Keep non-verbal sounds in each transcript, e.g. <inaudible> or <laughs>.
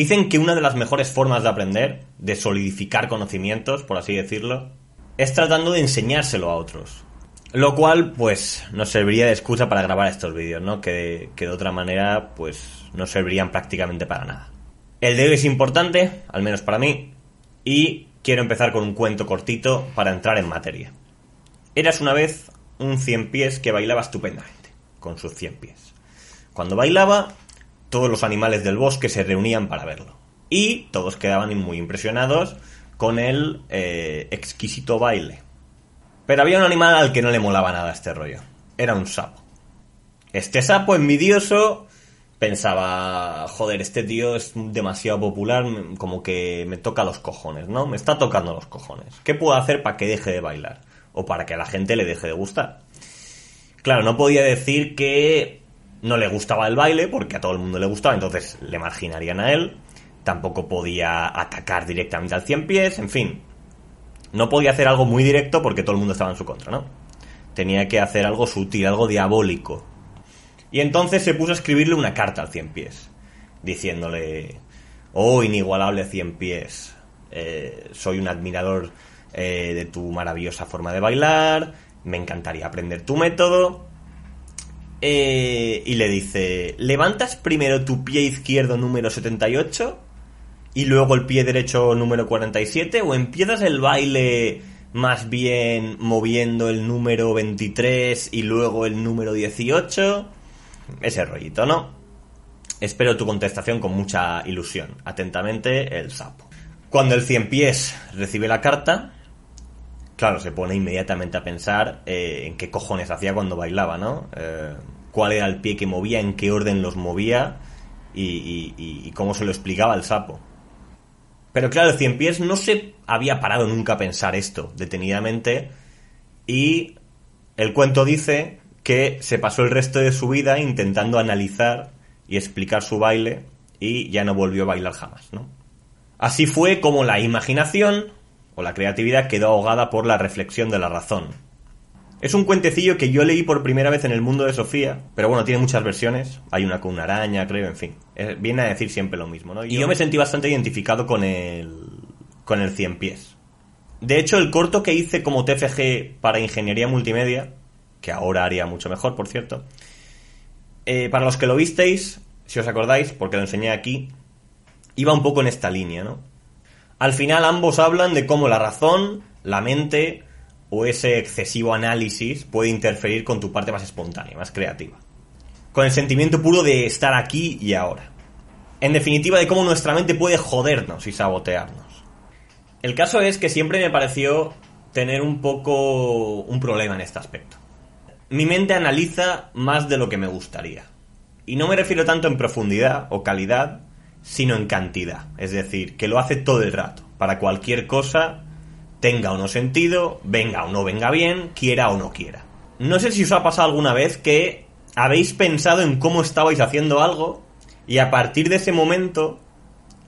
Dicen que una de las mejores formas de aprender, de solidificar conocimientos, por así decirlo, es tratando de enseñárselo a otros. Lo cual, pues, nos serviría de excusa para grabar estos vídeos, ¿no? Que, que de otra manera, pues, no servirían prácticamente para nada. El de hoy es importante, al menos para mí, y quiero empezar con un cuento cortito para entrar en materia. Eras una vez un cien pies que bailaba estupendamente, con sus cien pies. Cuando bailaba, todos los animales del bosque se reunían para verlo. Y todos quedaban muy impresionados con el eh, exquisito baile. Pero había un animal al que no le molaba nada este rollo. Era un sapo. Este sapo envidioso pensaba, joder, este tío es demasiado popular, como que me toca los cojones, ¿no? Me está tocando los cojones. ¿Qué puedo hacer para que deje de bailar? O para que a la gente le deje de gustar. Claro, no podía decir que no le gustaba el baile, porque a todo el mundo le gustaba, entonces le marginarían a él. Tampoco podía atacar directamente al cien pies, en fin. No podía hacer algo muy directo porque todo el mundo estaba en su contra, ¿no? Tenía que hacer algo sutil, algo diabólico. Y entonces se puso a escribirle una carta al cien pies, diciéndole, oh inigualable cien pies, eh, soy un admirador eh, de tu maravillosa forma de bailar, me encantaría aprender tu método, eh, y le dice, ¿levantas primero tu pie izquierdo número 78 y luego el pie derecho número 47 o empiezas el baile más bien moviendo el número 23 y luego el número 18? Ese rollito, ¿no? Espero tu contestación con mucha ilusión. Atentamente, el sapo. Cuando el cien pies recibe la carta, claro, se pone inmediatamente a pensar eh, en qué cojones hacía cuando bailaba, ¿no? Eh, cuál era el pie que movía, en qué orden los movía y, cómo se lo explicaba el sapo. Pero claro, cien pies no se había parado nunca a pensar esto detenidamente y el cuento dice que se pasó el resto de su vida intentando analizar y explicar su baile y ya no volvió a bailar jamás, ¿no? Así fue como la imaginación o la creatividad quedó ahogada por la reflexión de la razón. Es un cuentecillo que yo leí por primera vez en el mundo de Sofía, pero bueno, tiene muchas versiones. Hay una con una araña, creo, en fin. viene a decir siempre lo mismo, ¿no? Y yo me sentí bastante identificado con el, con el cien pies. De hecho, el corto que hice como TFG para ingeniería multimedia, que ahora haría mucho mejor, por cierto, eh, para los que lo visteis, si os acordáis, porque lo enseñé aquí, iba un poco en esta línea, ¿no? Al final ambos hablan de cómo la razón, la mente o ese excesivo análisis puede interferir con tu parte más espontánea, más creativa. Con el sentimiento puro de estar aquí y ahora. En definitiva, de cómo nuestra mente puede jodernos y sabotearnos. El caso es que siempre me pareció tener un poco un problema en este aspecto. Mi mente analiza más de lo que me gustaría. Y no me refiero tanto en profundidad o calidad, sino en cantidad. Es decir, que lo hace todo el rato. Para cualquier cosa, tenga o no sentido, venga o no venga bien, quiera o no quiera. No sé si os ha pasado alguna vez que habéis pensado en cómo estabais haciendo algo y a partir de ese momento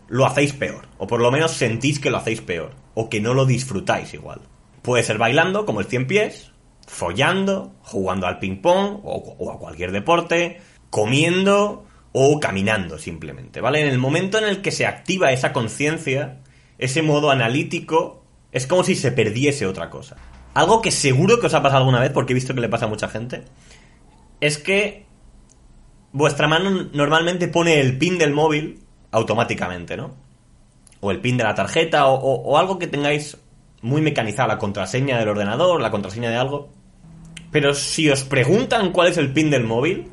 lo hacéis peor, o por lo menos sentís que lo hacéis peor, o que no lo disfrutáis igual. Puede ser bailando, como el cien pies, follando, jugando al ping-pong o, o a cualquier deporte, comiendo o caminando simplemente, ¿vale? En el momento en el que se activa esa conciencia, ese modo analítico es como si se perdiese otra cosa. Algo que seguro que os ha pasado alguna vez, porque he visto que le pasa a mucha gente, es que vuestra mano normalmente pone el pin del móvil automáticamente, ¿no? O el pin de la tarjeta, o, algo que tengáis muy mecanizado, la contraseña del ordenador, la contraseña de algo. Pero si os preguntan cuál es el pin del móvil,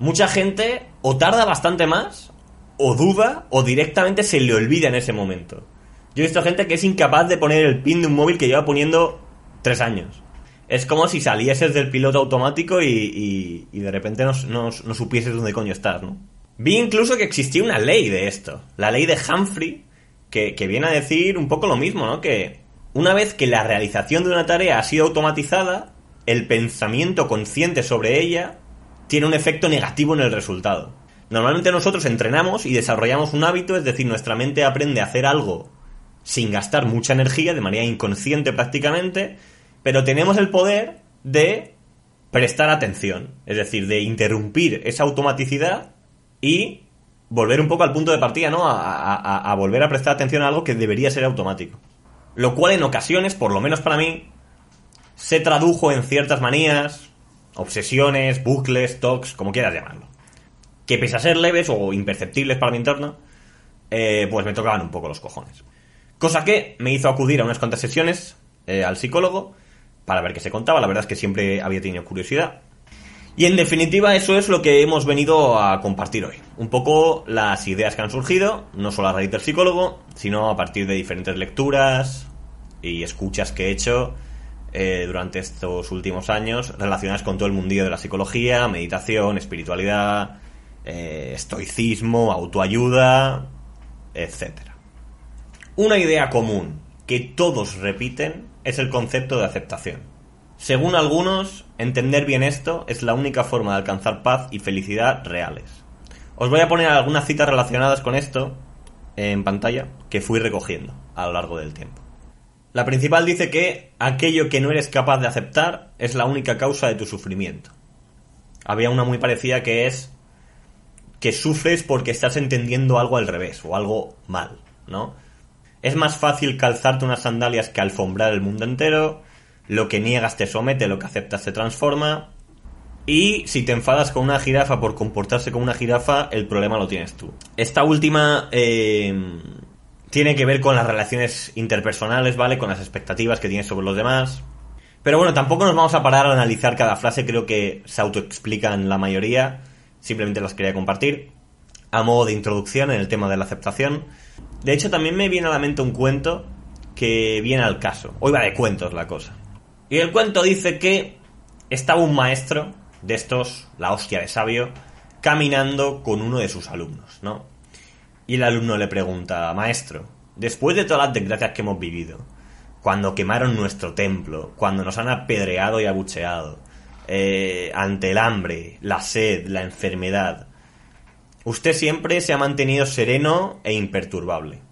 mucha gente o tarda bastante más, o duda, o directamente se le olvida en ese momento. Yo he visto gente que es incapaz de poner el pin de un móvil que lleva poniendo tres años. Es como si salieses del piloto automático y, de repente no, supieses dónde coño estás, ¿no? Vi incluso que existía una ley de esto, la ley de Humphrey, que, que viene a decir un poco lo mismo, ¿no? Que una vez que la realización de una tarea ha sido automatizada, el pensamiento consciente sobre ella tiene un efecto negativo en el resultado. Normalmente nosotros entrenamos y desarrollamos un hábito, es decir, nuestra mente aprende a hacer algo sin gastar mucha energía, de manera inconsciente prácticamente, pero tenemos el poder de prestar atención, es decir, de interrumpir esa automaticidad y volver un poco al punto de partida, ¿no? A, volver a prestar atención a algo que debería ser automático. Lo cual en ocasiones, por lo menos para mí, se tradujo en ciertas manías, obsesiones, bucles, tocs, como quieras llamarlo. Que pese a ser leves o imperceptibles para mi entorno, eh, pues me tocaban un poco los cojones. Cosa que me hizo acudir a unas cuantas sesiones eh, al psicólogo para ver qué se contaba. La verdad es que siempre había tenido curiosidad. Y en definitiva eso es lo que hemos venido a compartir hoy. Un poco las ideas que han surgido, no solo a raíz del psicólogo, sino a partir de diferentes lecturas y escuchas que he hecho eh, durante estos últimos años relacionadas con todo el mundillo de la psicología, meditación, espiritualidad, eh, estoicismo, autoayuda, etc. Una idea común que todos repiten es el concepto de aceptación. Según algunos, entender bien esto es la única forma de alcanzar paz y felicidad reales. Os voy a poner algunas citas relacionadas con esto en pantalla que fui recogiendo a lo largo del tiempo. La principal dice que aquello que no eres capaz de aceptar es la única causa de tu sufrimiento. Había una muy parecida que es que sufres porque estás entendiendo algo al revés o algo mal, ¿no? Es más fácil calzarte unas sandalias que alfombrar el mundo entero, lo que niegas te somete, lo que aceptas te transforma. Y si te enfadas con una jirafa por comportarse como una jirafa, el problema lo tienes tú. Esta última eh, tiene que ver con las relaciones interpersonales, ¿vale? Con las expectativas que tienes sobre los demás. Pero bueno, tampoco nos vamos a parar a analizar cada frase, creo que se autoexplican la mayoría. Simplemente las quería compartir. A modo de introducción en el tema de la aceptación. De hecho, también me viene a la mente un cuento que viene al caso. Hoy va de cuentos la cosa. Y el cuento dice que estaba un maestro de estos, la hostia de sabio, caminando con uno de sus alumnos, ¿no? Y el alumno le pregunta, maestro, después de todas las desgracias que hemos vivido, cuando quemaron nuestro templo, cuando nos han apedreado y abucheado, eh, ante el hambre, la sed, la enfermedad, usted siempre se ha mantenido sereno e imperturbable.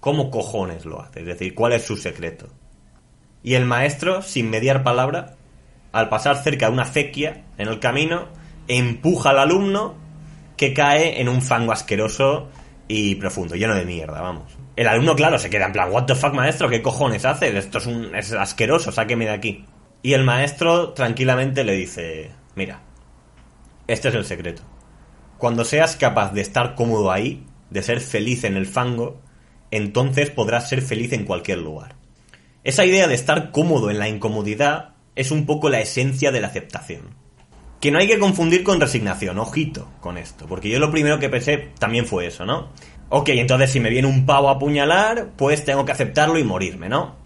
¿Cómo cojones lo hace? Es decir, ¿cuál es su secreto? Y el maestro, sin mediar palabra, al pasar cerca de una acequia en el camino, empuja al alumno que cae en un fango asqueroso y profundo, lleno de mierda, vamos. El alumno, claro, se queda en plan, what the fuck, maestro, ¿qué cojones haces? Esto es, un, es asqueroso, sáqueme de aquí. Y el maestro tranquilamente le dice, mira, este es el secreto. Cuando seas capaz de estar cómodo ahí, de ser feliz en el fango, entonces podrás ser feliz en cualquier lugar. Esa idea de estar cómodo en la incomodidad es un poco la esencia de la aceptación. Que no hay que confundir con resignación, ojito con esto, porque yo lo primero que pensé también fue eso, ¿no? Ok, entonces si me viene un pavo a apuñalar, pues tengo que aceptarlo y morirme, ¿no?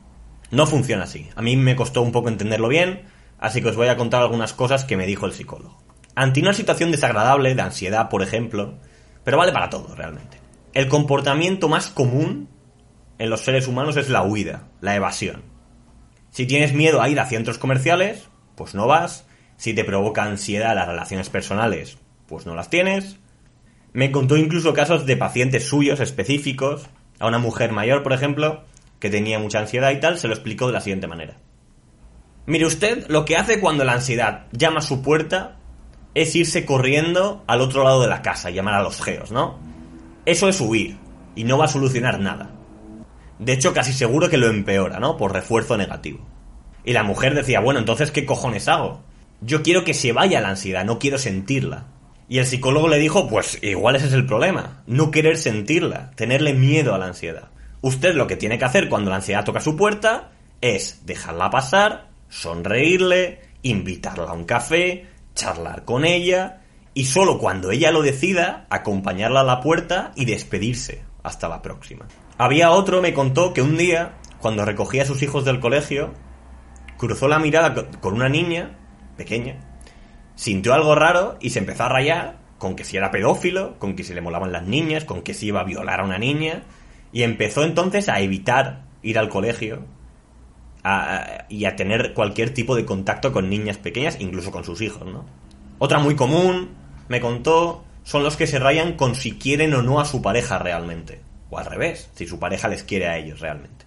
No funciona así. A mí me costó un poco entenderlo bien, así que os voy a contar algunas cosas que me dijo el psicólogo. Ante una situación desagradable, de ansiedad, por ejemplo, pero vale para todo realmente. El comportamiento más común en los seres humanos es la huida, la evasión. Si tienes miedo a ir a centros comerciales, pues no vas. Si te provoca ansiedad las relaciones personales, pues no las tienes. Me contó incluso casos de pacientes suyos específicos, a una mujer mayor, por ejemplo, que tenía mucha ansiedad y tal, se lo explicó de la siguiente manera. Mire usted, lo que hace cuando la ansiedad llama a su puerta es irse corriendo al otro lado de la casa, llamar a los geos, ¿no? Eso es huir, y no va a solucionar nada. De hecho, casi seguro que lo empeora, ¿no? Por refuerzo negativo. Y la mujer decía, bueno, entonces, ¿qué cojones hago? Yo quiero que se vaya la ansiedad, no quiero sentirla. Y el psicólogo le dijo, pues igual ese es el problema, no querer sentirla, tenerle miedo a la ansiedad. Usted lo que tiene que hacer cuando la ansiedad toca su puerta es dejarla pasar, sonreírle, invitarla a un café, charlar con ella y solo cuando ella lo decida, acompañarla a la puerta y despedirse. Hasta la próxima. Había otro, me contó, que un día, cuando recogía a sus hijos del colegio, cruzó la mirada con una niña, pequeña, sintió algo raro y se empezó a rayar con que si era pedófilo, con que si le molaban las niñas, con que si iba a violar a una niña, y empezó entonces a evitar ir al colegio y a tener cualquier tipo de contacto con niñas pequeñas, incluso con sus hijos, ¿no? Otra muy común, me contó, son los que se rayan con si quieren o no a su pareja realmente. O al revés, si su pareja les quiere a ellos realmente.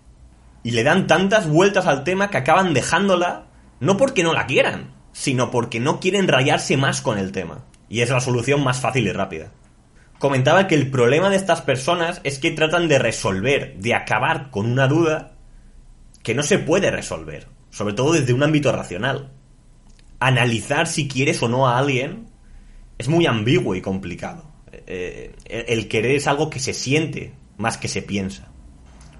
Y le dan tantas vueltas al tema que acaban dejándola, no porque no la quieran, sino porque no quieren rayarse más con el tema. Y es la solución más fácil y rápida. comentaba que el problema de estas personas es que tratan de resolver, de acabar con una duda que no se puede resolver, sobre todo desde un ámbito racional. Analizar si quieres o no a alguien es muy ambiguo y complicado. Eh, el querer es algo que se siente más que se piensa.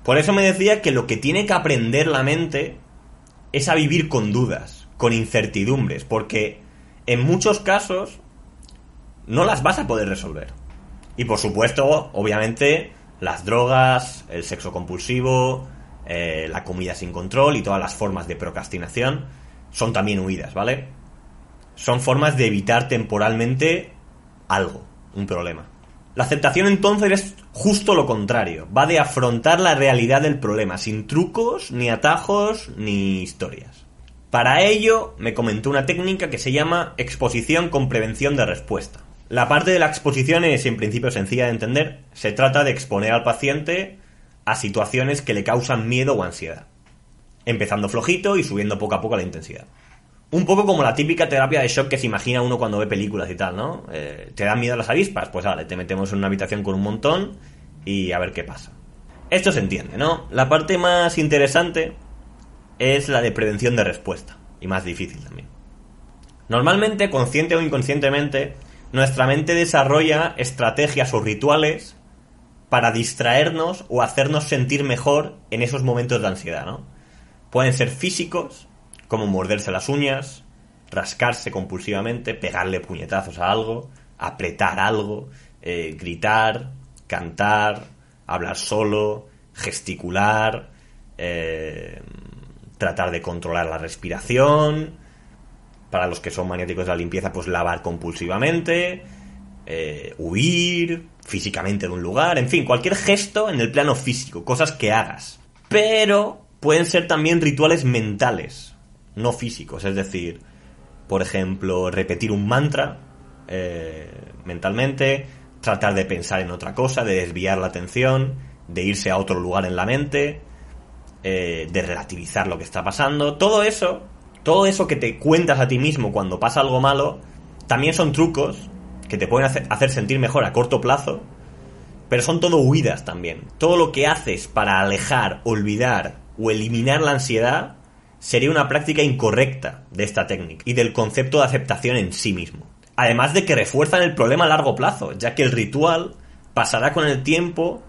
Por eso me decía que lo que tiene que aprender la mente es a vivir con dudas, con incertidumbres, porque en muchos casos no las vas a poder resolver. Y por supuesto, obviamente, las drogas, el sexo compulsivo, eh, la comida sin control y todas las formas de procrastinación son también huidas, ¿vale? Son formas de evitar temporalmente algo, un problema. La aceptación entonces es justo lo contrario, va de afrontar la realidad del problema, sin trucos, ni atajos, ni historias. Para ello, me comentó una técnica que se llama exposición con prevención de respuesta. La parte de la exposición es en principio sencilla de entender. Se trata de exponer al paciente a situaciones que le causan miedo o ansiedad. Empezando flojito y subiendo poco a poco la intensidad. Un poco como la típica terapia de shock que se imagina uno cuando ve películas y tal, ¿no? Eh, ¿Te dan miedo las avispas? Pues vale, te metemos en una habitación con un montón y a ver qué pasa. Esto se entiende, ¿no? La parte más interesante es la de prevención de respuesta. Y más difícil también. Normalmente, consciente o inconscientemente, nuestra mente desarrolla estrategias o rituales para distraernos o hacernos sentir mejor en esos momentos de ansiedad, ¿no? Pueden ser físicos, como morderse las uñas, rascarse compulsivamente, pegarle puñetazos a algo, apretar algo, eh, gritar, cantar, hablar solo, gesticular, eh, tratar de controlar la respiración, para los que son maniáticos de la limpieza, pues lavar compulsivamente, eh, huir físicamente de un lugar, en fin, cualquier gesto en el plano físico, cosas que hagas. Pero pueden ser también rituales mentales, no físicos, es decir, por ejemplo, repetir un mantra eh, mentalmente, tratar de pensar en otra cosa, de desviar la atención, de irse a otro lugar en la mente, eh, de relativizar lo que está pasando. Todo eso todo eso que te cuentas a ti mismo cuando pasa algo malo, también son trucos que te pueden hacer sentir mejor a corto plazo, pero son todo huidas también. Todo lo que haces para alejar, olvidar o eliminar la ansiedad sería una práctica incorrecta de esta técnica y del concepto de aceptación en sí mismo. Además de que refuerzan el problema a largo plazo, ya que el ritual pasará con el tiempo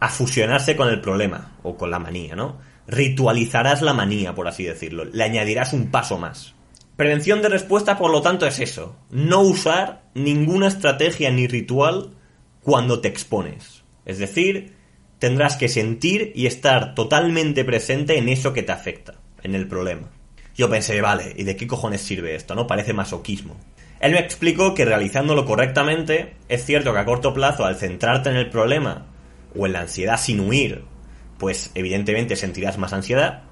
a fusionarse con el problema o con la manía, ¿no? ritualizarás la manía, por así decirlo. Le añadirás un paso más. Prevención de respuesta, por lo tanto, es eso. No usar ninguna estrategia ni ritual cuando te expones. Es decir, tendrás que sentir y estar totalmente presente en eso que te afecta, en el problema. Yo pensé, vale, ¿y de qué cojones sirve esto? ¿No? Parece masoquismo. Él me explicó que realizándolo correctamente, es cierto que a corto plazo, al centrarte en el problema o en la ansiedad sin huir pues evidentemente sentirás más ansiedad,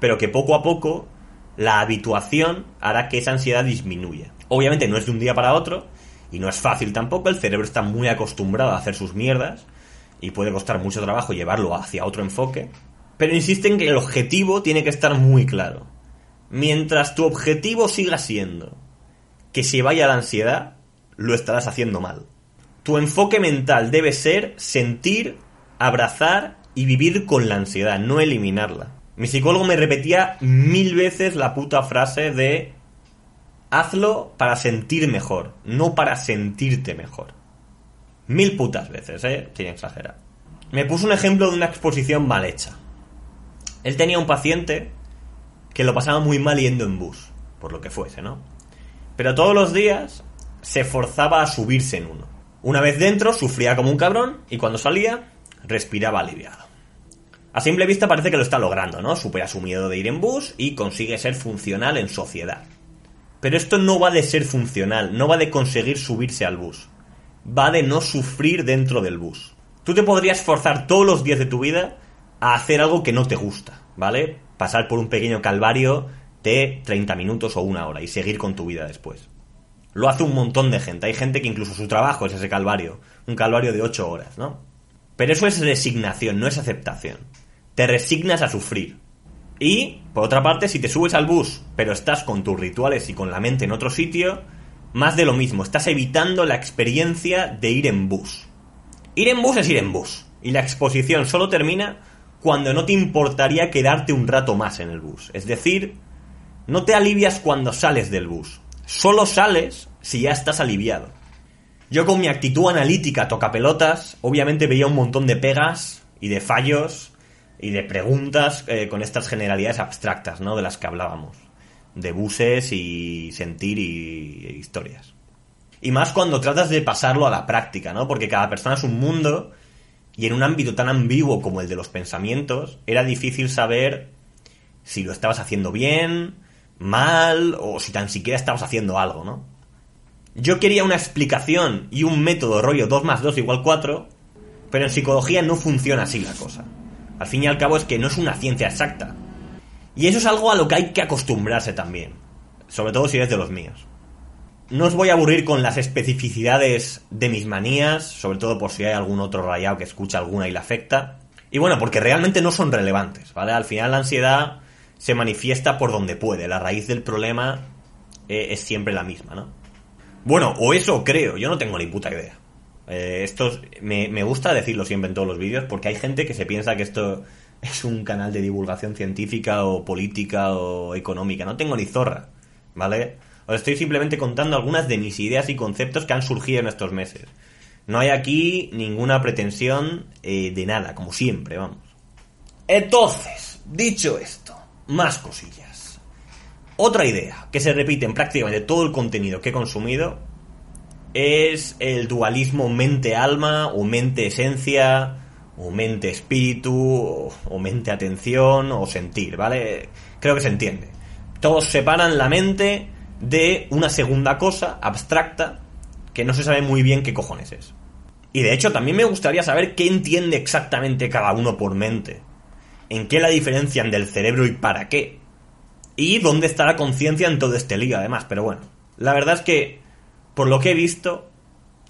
pero que poco a poco la habituación hará que esa ansiedad disminuya. Obviamente no es de un día para otro y no es fácil tampoco, el cerebro está muy acostumbrado a hacer sus mierdas y puede costar mucho trabajo llevarlo hacia otro enfoque, pero insisten que el objetivo tiene que estar muy claro. Mientras tu objetivo siga siendo que se vaya la ansiedad, lo estarás haciendo mal. Tu enfoque mental debe ser sentir, abrazar y vivir con la ansiedad, no eliminarla. Mi psicólogo me repetía mil veces la puta frase de hazlo para sentir mejor, no para sentirte mejor. Mil putas veces, ¿eh? Sin exagerar. Me puso un ejemplo de una exposición mal hecha. Él tenía un paciente que lo pasaba muy mal yendo en bus, por lo que fuese, ¿no? Pero todos los días se forzaba a subirse en uno. Una vez dentro sufría como un cabrón y cuando salía respiraba aliviado. A simple vista parece que lo está logrando, ¿no? Supera su miedo de ir en bus y consigue ser funcional en sociedad. Pero esto no va de ser funcional, no va de conseguir subirse al bus. Va de no sufrir dentro del bus. Tú te podrías forzar todos los días de tu vida a hacer algo que no te gusta, ¿vale? Pasar por un pequeño calvario de 30 minutos o una hora y seguir con tu vida después. Lo hace un montón de gente. Hay gente que incluso su trabajo es ese calvario. Un calvario de 8 horas, ¿no? Pero eso es resignación, no es aceptación te resignas a sufrir. Y, por otra parte, si te subes al bus, pero estás con tus rituales y con la mente en otro sitio, más de lo mismo. Estás evitando la experiencia de ir en bus. Ir en bus es ir en bus. Y la exposición solo termina cuando no te importaría quedarte un rato más en el bus. Es decir, no te alivias cuando sales del bus. Solo sales si ya estás aliviado. Yo con mi actitud analítica toca pelotas, obviamente veía un montón de pegas y de fallos y de preguntas eh, con estas generalidades abstractas, ¿no? De las que hablábamos. De buses y sentir y, y historias. Y más cuando tratas de pasarlo a la práctica, ¿no? Porque cada persona es un mundo y en un ámbito tan ambiguo como el de los pensamientos, era difícil saber si lo estabas haciendo bien, mal o si tan siquiera estabas haciendo algo, ¿no? Yo quería una explicación y un método rollo 2 más 2 igual 4, pero en psicología no funciona así la cosa. Al fin y al cabo es que no es una ciencia exacta. Y eso es algo a lo que hay que acostumbrarse también, sobre todo si eres de los míos. No os voy a aburrir con las especificidades de mis manías, sobre todo por si hay algún otro rayado que escucha alguna y le afecta. Y bueno, porque realmente no son relevantes, ¿vale? Al final la ansiedad se manifiesta por donde puede, la raíz del problema eh, es siempre la misma, ¿no? Bueno, o eso creo, yo no tengo ni puta idea. Eh, esto me, gusta decirlo siempre en todos los vídeos porque hay gente que se piensa que esto <laughs> es un canal de divulgación científica o política o económica. No tengo ni zorra, ¿vale? Os estoy simplemente contando algunas de mis ideas y conceptos que han surgido en estos meses. No hay aquí ninguna pretensión eh, de nada, como siempre, vamos. Entonces, dicho esto, más cosillas. Otra idea que se repite en prácticamente todo el contenido que he consumido es el dualismo mente-alma o mente-esencia o mente-espíritu o mente-atención o sentir, ¿vale? Creo que se entiende. Todos separan la mente de una segunda cosa abstracta que no se sabe muy bien qué cojones es. Y de hecho también me gustaría saber qué entiende exactamente cada uno por mente. En qué la diferencian del cerebro y para qué. Y dónde está la conciencia en todo este lío, además. Pero bueno, la verdad es que, por lo que he visto,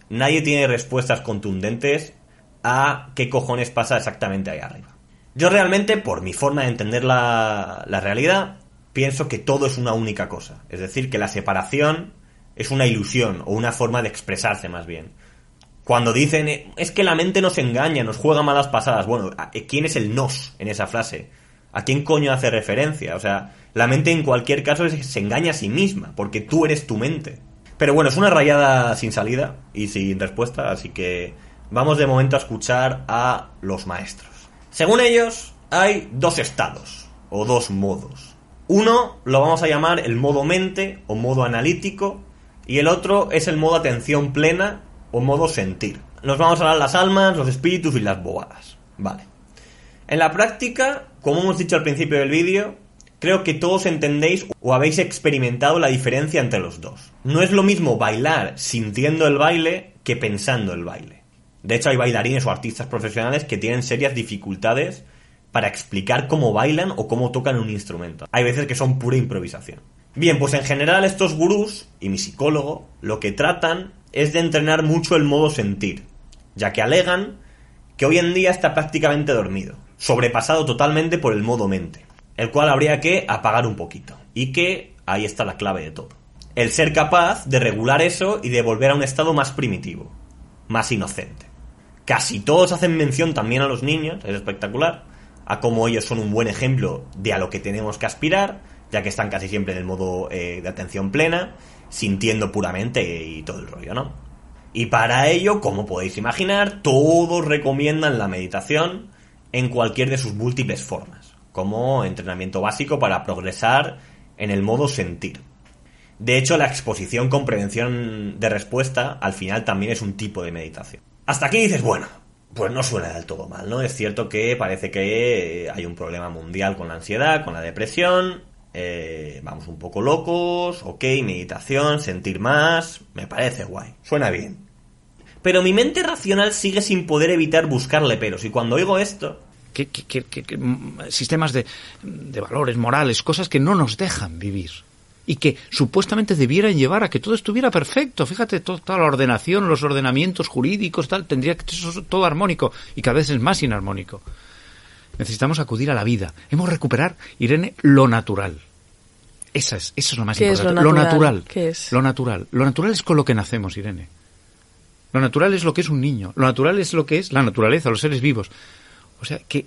nadie tiene respuestas contundentes a qué cojones pasa exactamente ahí arriba. Yo realmente, por mi forma de entender la, la realidad, pienso que todo es una única cosa. Es decir, que la separación es una ilusión o una forma de expresarse más bien. Cuando dicen, es que la mente nos engaña, nos juega malas pasadas. Bueno, ¿quién es el nos en esa frase? ¿A quién coño hace referencia? O sea, la mente en cualquier caso se engaña a sí misma, porque tú eres tu mente. Pero bueno, es una rayada sin salida y sin respuesta, así que vamos de momento a escuchar a los maestros. Según ellos, hay dos estados, o dos modos. Uno lo vamos a llamar el modo mente o modo analítico, y el otro es el modo atención plena o modo sentir. Nos vamos a hablar las almas, los espíritus y las bobadas. Vale. En la práctica, como hemos dicho al principio del vídeo, creo que todos entendéis o habéis experimentado la diferencia entre los dos. No es lo mismo bailar sintiendo el baile que pensando el baile. De hecho, hay bailarines o artistas profesionales que tienen serias dificultades para explicar cómo bailan o cómo tocan un instrumento. Hay veces que son pura improvisación. Bien, pues en general estos gurús y mi psicólogo lo que tratan es de entrenar mucho el modo sentir, ya que alegan que hoy en día está prácticamente dormido sobrepasado totalmente por el modo mente, el cual habría que apagar un poquito. Y que ahí está la clave de todo. El ser capaz de regular eso y de volver a un estado más primitivo, más inocente. Casi todos hacen mención también a los niños, es espectacular, a cómo ellos son un buen ejemplo de a lo que tenemos que aspirar, ya que están casi siempre en el modo eh, de atención plena, sintiendo puramente y todo el rollo, ¿no? Y para ello, como podéis imaginar, todos recomiendan la meditación, en cualquier de sus múltiples formas, como entrenamiento básico para progresar en el modo sentir. De hecho, la exposición con prevención de respuesta al final también es un tipo de meditación. Hasta aquí dices, bueno, pues no suena del todo mal, ¿no? Es cierto que parece que hay un problema mundial con la ansiedad, con la depresión, eh, vamos un poco locos, ok, meditación, sentir más, me parece guay, suena bien. Pero mi mente racional sigue sin poder evitar buscarle peros, y cuando oigo esto, que, sistemas de, valores morales, cosas que no nos dejan vivir y que supuestamente debieran llevar a que todo estuviera perfecto. Fíjate, toda la ordenación, los ordenamientos jurídicos, tal, tendría que ser todo armónico y cada vez es más inarmónico. Necesitamos acudir a la vida. Hemos recuperar, Irene, lo natural. Esa es, eso es lo más ¿Qué es importante. lo lo natural? natural. ¿Qué es? Lo natural. Lo natural es con lo que nacemos, Irene. Lo natural es lo que es un niño. Lo natural es lo que es la naturaleza, los seres vivos. O sea, que,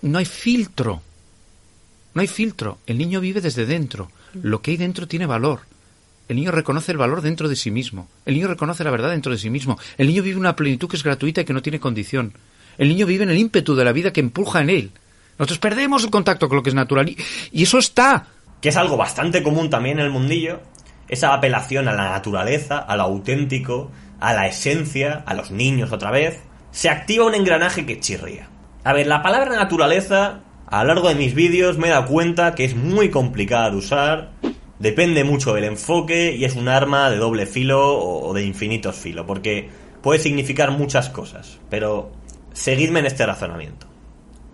no hay filtro. No hay filtro. El niño vive desde dentro. Lo que hay dentro tiene valor. El niño reconoce el valor dentro de sí mismo. El niño reconoce la verdad dentro de sí mismo. El niño vive una plenitud que es gratuita y que no tiene condición. El niño vive en el ímpetu de la vida que empuja en él. Nosotros perdemos el contacto con lo que es natural. Y, y eso está. que es algo bastante común también en el mundillo, esa apelación a la naturaleza, a lo auténtico, a la esencia, a los niños otra vez, se activa un engranaje que chirría. A ver, la palabra naturaleza, a lo largo de mis vídeos me he dado cuenta que es muy complicada de usar, depende mucho del enfoque y es un arma de doble filo o de infinitos filo, porque puede significar muchas cosas, pero seguidme en este razonamiento.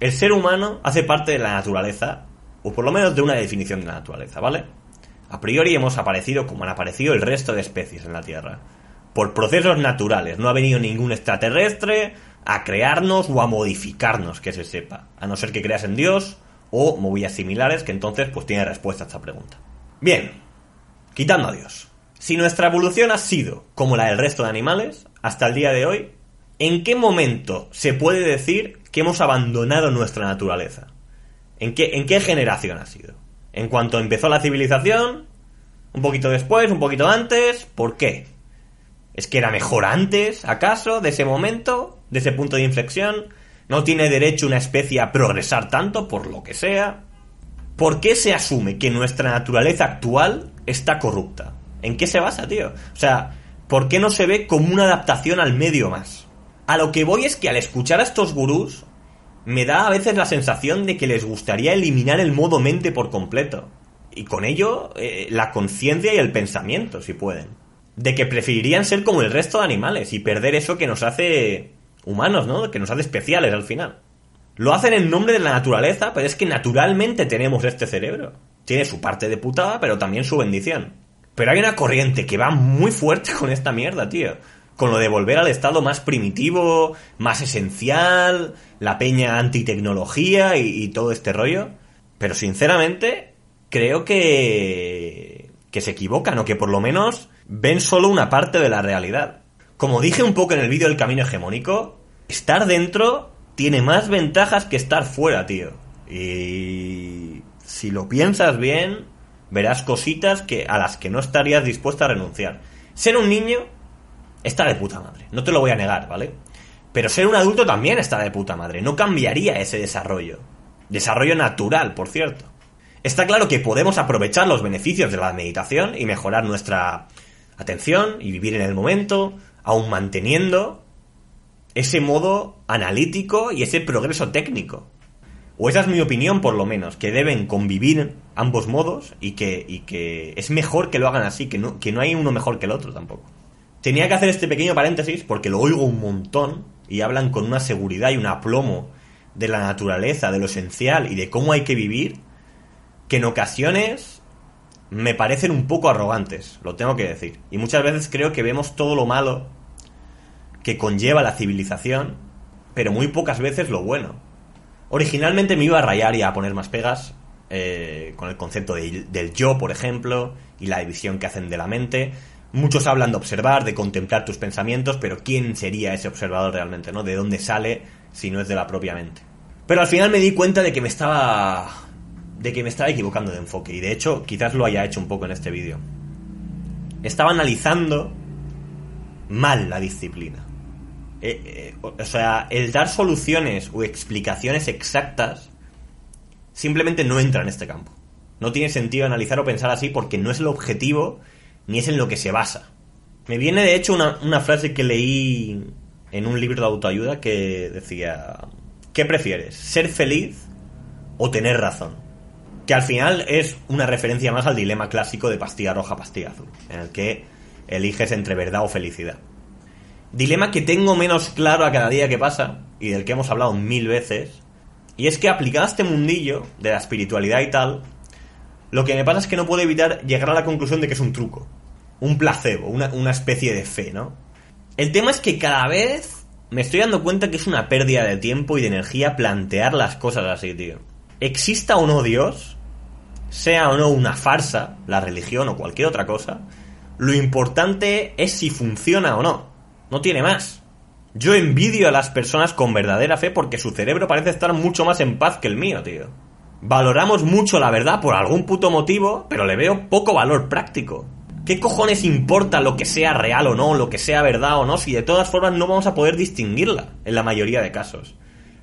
El ser humano hace parte de la naturaleza, o por lo menos de una definición de la naturaleza, ¿vale? A priori hemos aparecido como han aparecido el resto de especies en la Tierra. Por procesos naturales, no ha venido ningún extraterrestre a crearnos o a modificarnos, que se sepa. A no ser que creas en Dios o movidas similares, que entonces pues tiene respuesta a esta pregunta. Bien, quitando a Dios. Si nuestra evolución ha sido como la del resto de animales, hasta el día de hoy, ¿en qué momento se puede decir que hemos abandonado nuestra naturaleza? ¿En qué, ¿En qué generación ha sido? ¿En cuanto empezó la civilización? ¿Un poquito después? ¿Un poquito antes? ¿Por qué? ¿Es que era mejor antes, acaso, de ese momento, de ese punto de inflexión? ¿No tiene derecho una especie a progresar tanto, por lo que sea? ¿Por qué se asume que nuestra naturaleza actual está corrupta? ¿En qué se basa, tío? O sea, ¿por qué no se ve como una adaptación al medio más? A lo que voy es que al escuchar a estos gurús, me da a veces la sensación de que les gustaría eliminar el modo mente por completo. Y con ello, eh, la conciencia y el pensamiento, si pueden. De que preferirían ser como el resto de animales y perder eso que nos hace humanos, ¿no? Que nos hace especiales al final. Lo hacen en nombre de la naturaleza, pero es que naturalmente tenemos este cerebro. Tiene su parte de putada, pero también su bendición. Pero hay una corriente que va muy fuerte <laughs> con esta mierda, tío. Con lo de volver al estado más primitivo, más esencial, la peña antitecnología y, y todo este rollo. Pero sinceramente, creo que. que se equivocan, o que por lo menos ven solo una parte de la realidad. Como dije un poco en el vídeo del camino hegemónico, estar dentro tiene más ventajas que estar fuera, tío. Y si lo piensas bien, verás cositas que a las que no estarías dispuesta a renunciar. Ser un niño está de puta madre, no te lo voy a negar, ¿vale? Pero ser un adulto también está de puta madre, no cambiaría ese desarrollo. Desarrollo natural, por cierto. Está claro que podemos aprovechar los beneficios de la meditación y mejorar nuestra atención y vivir en el momento, aun manteniendo ese modo analítico y ese progreso técnico. O esa es mi opinión, por lo menos, que deben convivir ambos modos y que, y que es mejor que lo hagan así, que no, que no hay uno mejor que el otro tampoco. Tenía que hacer este pequeño paréntesis porque lo oigo un montón y hablan con una seguridad y un aplomo de la naturaleza, de lo esencial y de cómo hay que vivir, que en ocasiones me parecen un poco arrogantes, lo tengo que decir. Y muchas veces creo que vemos todo lo malo que conlleva la civilización, pero muy pocas veces lo bueno. Originalmente me iba a rayar y a poner más pegas eh, con el concepto de- del yo, por ejemplo, y la división que hacen de la mente. Muchos hablan de observar, de contemplar tus pensamientos, pero ¿quién sería ese observador realmente, no? ¿De dónde sale si no es de la propia mente? Pero al final me di cuenta de que me estaba de que me estaba equivocando de enfoque y de hecho quizás lo haya hecho un poco en este vídeo. Estaba analizando mal la disciplina. Eh, eh, o sea, el dar soluciones o explicaciones exactas simplemente no entra en este campo. No tiene sentido analizar o pensar así porque no es el objetivo ni es en lo que se basa. Me viene de hecho una, una frase que leí en un libro de autoayuda que decía, ¿qué prefieres? ¿Ser feliz o tener razón? Que al final es una referencia más al dilema clásico de pastilla roja, pastilla azul, en el que eliges entre verdad o felicidad. Dilema que tengo menos claro a cada día que pasa y del que hemos hablado mil veces. Y es que aplicado a este mundillo de la espiritualidad y tal, lo que me pasa es que no puedo evitar llegar a la conclusión de que es un truco, un placebo, una, una especie de fe, ¿no? El tema es que cada vez me estoy dando cuenta que es una pérdida de tiempo y de energía plantear las cosas así, tío. Exista o no Dios, sea o no una farsa, la religión o cualquier otra cosa, lo importante es si funciona o no. No tiene más. Yo envidio a las personas con verdadera fe porque su cerebro parece estar mucho más en paz que el mío, tío. Valoramos mucho la verdad por algún puto motivo, pero le veo poco valor práctico. ¿Qué cojones importa lo que sea real o no, lo que sea verdad o no, si de todas formas no vamos a poder distinguirla en la mayoría de casos?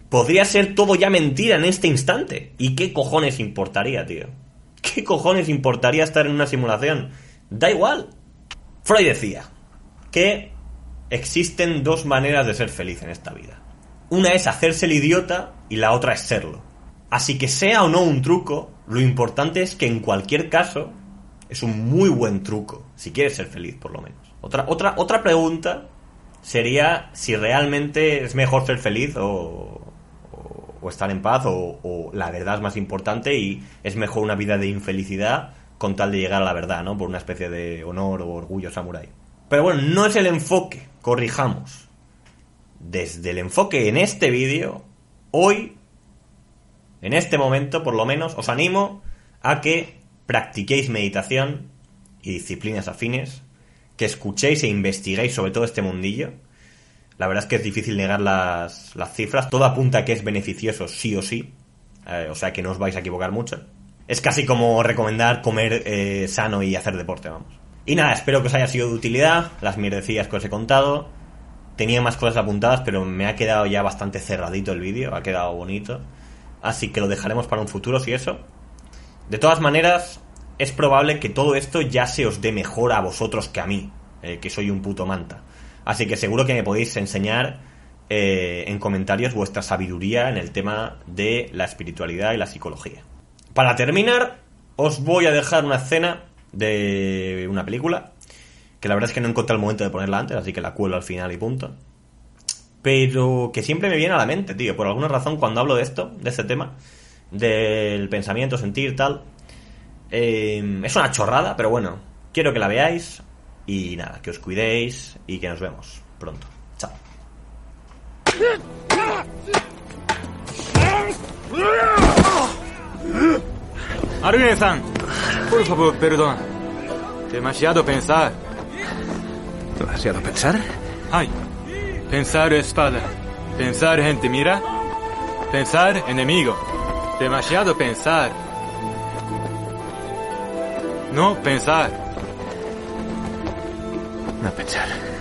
Podría ser todo ya mentira en este instante. ¿Y qué cojones importaría, tío? ¿Qué cojones importaría estar en una simulación? Da igual. Freud decía que existen dos maneras de ser feliz en esta vida. Una es hacerse el idiota y la otra es serlo. Así que sea o no un truco, lo importante es que en cualquier caso es un muy buen truco, si quieres ser feliz por lo menos. Otra, otra, otra pregunta sería si realmente es mejor ser feliz o, o, estar en paz o, la verdad es más importante y es mejor una vida de infelicidad con tal de llegar a la verdad, ¿no? Por una especie de honor o orgullo samurái. Pero bueno, no es el enfoque, corrijamos. Desde el enfoque en este vídeo, hoy, en este momento por lo menos, os animo a que practiquéis meditación y disciplinas afines, que escuchéis e investiguéis sobre todo este mundillo. La verdad es que es difícil negar las, las cifras. Todo apunta a que es beneficioso sí o sí. Eh, o sea que no os vais a equivocar mucho. Es casi como recomendar comer eh, sano y hacer deporte, vamos. Y nada, espero que os haya sido de utilidad, las mierdecillas que os he contado. Tenía más cosas apuntadas, pero me ha quedado ya bastante cerradito el vídeo, ha quedado bonito. Así que lo dejaremos para un futuro, si eso. De todas maneras, es probable que todo esto ya se os dé mejor a vosotros que a mí, eh, que soy un puto manta. Así que seguro que me podéis enseñar eh, en comentarios vuestra sabiduría en el tema de la espiritualidad y la psicología. Para terminar, os voy a dejar una escena de una película, que la verdad es que no encontré el momento de ponerla antes, así que la cuelo al final y punto. Pero que siempre me viene a la mente, tío, por alguna razón cuando hablo de esto, de este tema, del pensamiento, sentir, tal. Eh, es una chorrada, pero bueno, quiero que la veáis y nada, que os cuidéis y que nos vemos pronto. Chao. Arune-san, por favor, perdón. Demasiado pensar. ¿Demasiado pensar? Ay, pensar espada. Pensar gente mira. Pensar enemigo. Demasiado pensar. No pensar. No pensar.